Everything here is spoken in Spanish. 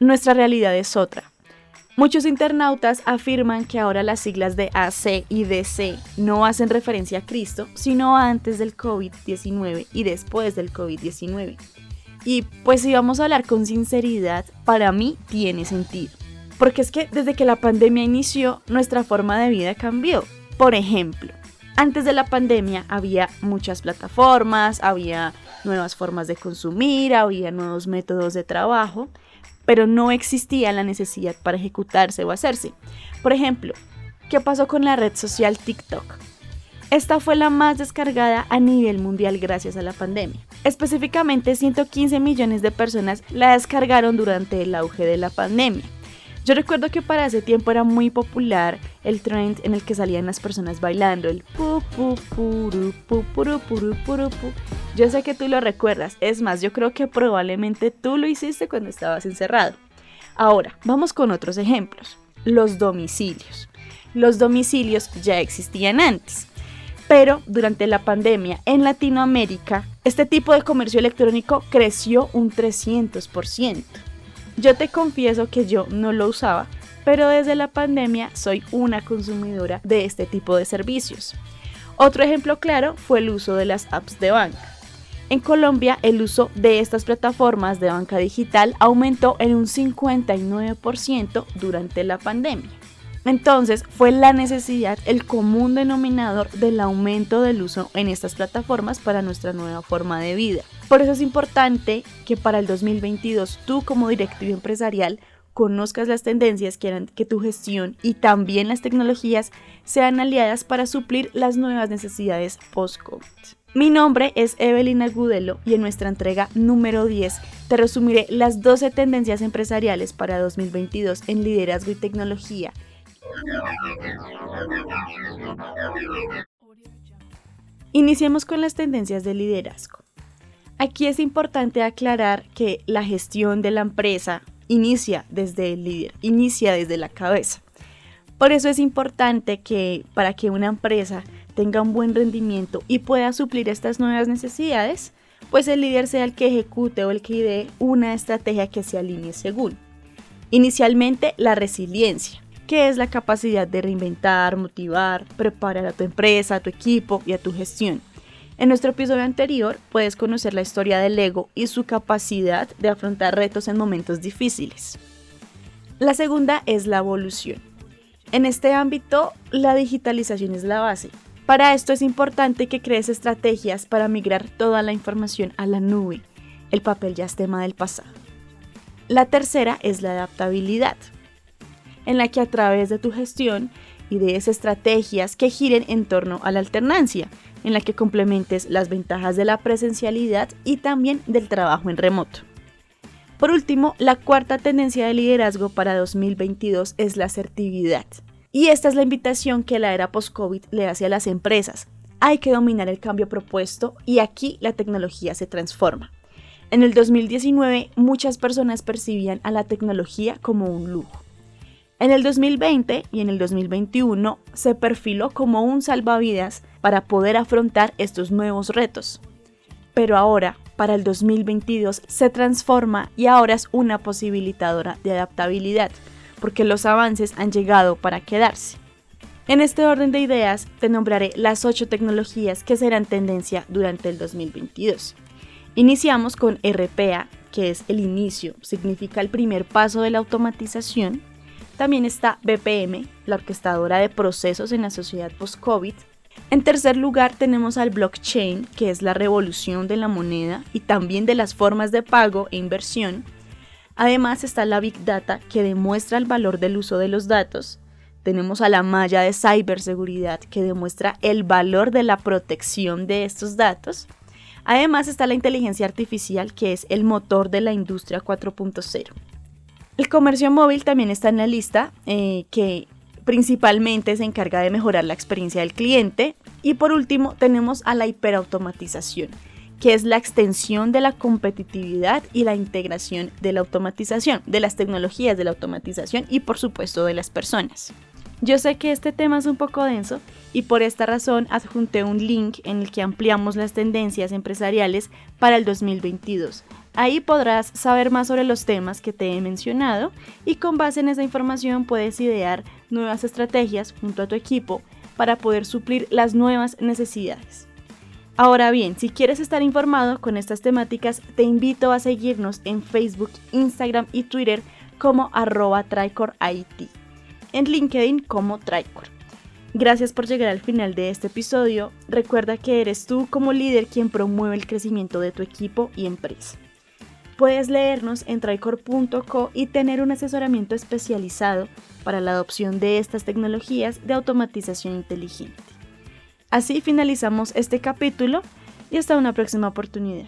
nuestra realidad es otra. Muchos internautas afirman que ahora las siglas de AC y DC no hacen referencia a Cristo, sino antes del COVID-19 y después del COVID-19. Y pues si vamos a hablar con sinceridad, para mí tiene sentido. Porque es que desde que la pandemia inició, nuestra forma de vida cambió. Por ejemplo, antes de la pandemia había muchas plataformas, había nuevas formas de consumir, había nuevos métodos de trabajo pero no existía la necesidad para ejecutarse o hacerse. Por ejemplo, ¿qué pasó con la red social TikTok? Esta fue la más descargada a nivel mundial gracias a la pandemia. Específicamente 115 millones de personas la descargaron durante el auge de la pandemia. Yo recuerdo que para ese tiempo era muy popular el trend en el que salían las personas bailando, el pu pu puru pu puru puru puru pu. Yo sé que tú lo recuerdas, es más, yo creo que probablemente tú lo hiciste cuando estabas encerrado. Ahora, vamos con otros ejemplos. Los domicilios. Los domicilios ya existían antes, pero durante la pandemia en Latinoamérica, este tipo de comercio electrónico creció un 300%. Yo te confieso que yo no lo usaba, pero desde la pandemia soy una consumidora de este tipo de servicios. Otro ejemplo claro fue el uso de las apps de banca. En Colombia, el uso de estas plataformas de banca digital aumentó en un 59% durante la pandemia. Entonces, fue la necesidad el común denominador del aumento del uso en estas plataformas para nuestra nueva forma de vida. Por eso es importante que para el 2022 tú como directivo empresarial conozcas las tendencias que harán que tu gestión y también las tecnologías sean aliadas para suplir las nuevas necesidades post-COVID. Mi nombre es Evelyn Agudelo y en nuestra entrega número 10 te resumiré las 12 tendencias empresariales para 2022 en liderazgo y tecnología. Iniciemos con las tendencias de liderazgo. Aquí es importante aclarar que la gestión de la empresa inicia desde el líder, inicia desde la cabeza. Por eso es importante que para que una empresa tenga un buen rendimiento y pueda suplir estas nuevas necesidades, pues el líder sea el que ejecute o el que idee una estrategia que se alinee según. Inicialmente, la resiliencia, que es la capacidad de reinventar, motivar, preparar a tu empresa, a tu equipo y a tu gestión en nuestro episodio anterior puedes conocer la historia del ego y su capacidad de afrontar retos en momentos difíciles. La segunda es la evolución. En este ámbito, la digitalización es la base. Para esto es importante que crees estrategias para migrar toda la información a la nube. El papel ya es tema del pasado. La tercera es la adaptabilidad, en la que a través de tu gestión idees estrategias que giren en torno a la alternancia, en la que complementes las ventajas de la presencialidad y también del trabajo en remoto. Por último, la cuarta tendencia de liderazgo para 2022 es la asertividad. Y esta es la invitación que la era post-COVID le hace a las empresas. Hay que dominar el cambio propuesto y aquí la tecnología se transforma. En el 2019 muchas personas percibían a la tecnología como un lujo. En el 2020 y en el 2021 se perfiló como un salvavidas para poder afrontar estos nuevos retos. Pero ahora, para el 2022, se transforma y ahora es una posibilitadora de adaptabilidad, porque los avances han llegado para quedarse. En este orden de ideas, te nombraré las ocho tecnologías que serán tendencia durante el 2022. Iniciamos con RPA, que es el inicio, significa el primer paso de la automatización también está BPM, la orquestadora de procesos en la sociedad post-COVID. En tercer lugar tenemos al blockchain, que es la revolución de la moneda y también de las formas de pago e inversión. Además está la Big Data, que demuestra el valor del uso de los datos. Tenemos a la malla de ciberseguridad, que demuestra el valor de la protección de estos datos. Además está la inteligencia artificial, que es el motor de la industria 4.0. El comercio móvil también está en la lista, eh, que principalmente se encarga de mejorar la experiencia del cliente. Y por último tenemos a la hiperautomatización, que es la extensión de la competitividad y la integración de la automatización, de las tecnologías de la automatización y por supuesto de las personas. Yo sé que este tema es un poco denso y por esta razón adjunté un link en el que ampliamos las tendencias empresariales para el 2022 Ahí podrás saber más sobre los temas que te he mencionado y con base en esa información puedes idear nuevas estrategias junto a tu equipo para poder suplir las nuevas necesidades. Ahora bien, si quieres estar informado con estas temáticas, te invito a seguirnos en Facebook, Instagram y Twitter como arroba TricorIT, en LinkedIn como Tricor. Gracias por llegar al final de este episodio. Recuerda que eres tú como líder quien promueve el crecimiento de tu equipo y empresa. Puedes leernos en tricor.co y tener un asesoramiento especializado para la adopción de estas tecnologías de automatización inteligente. Así finalizamos este capítulo y hasta una próxima oportunidad.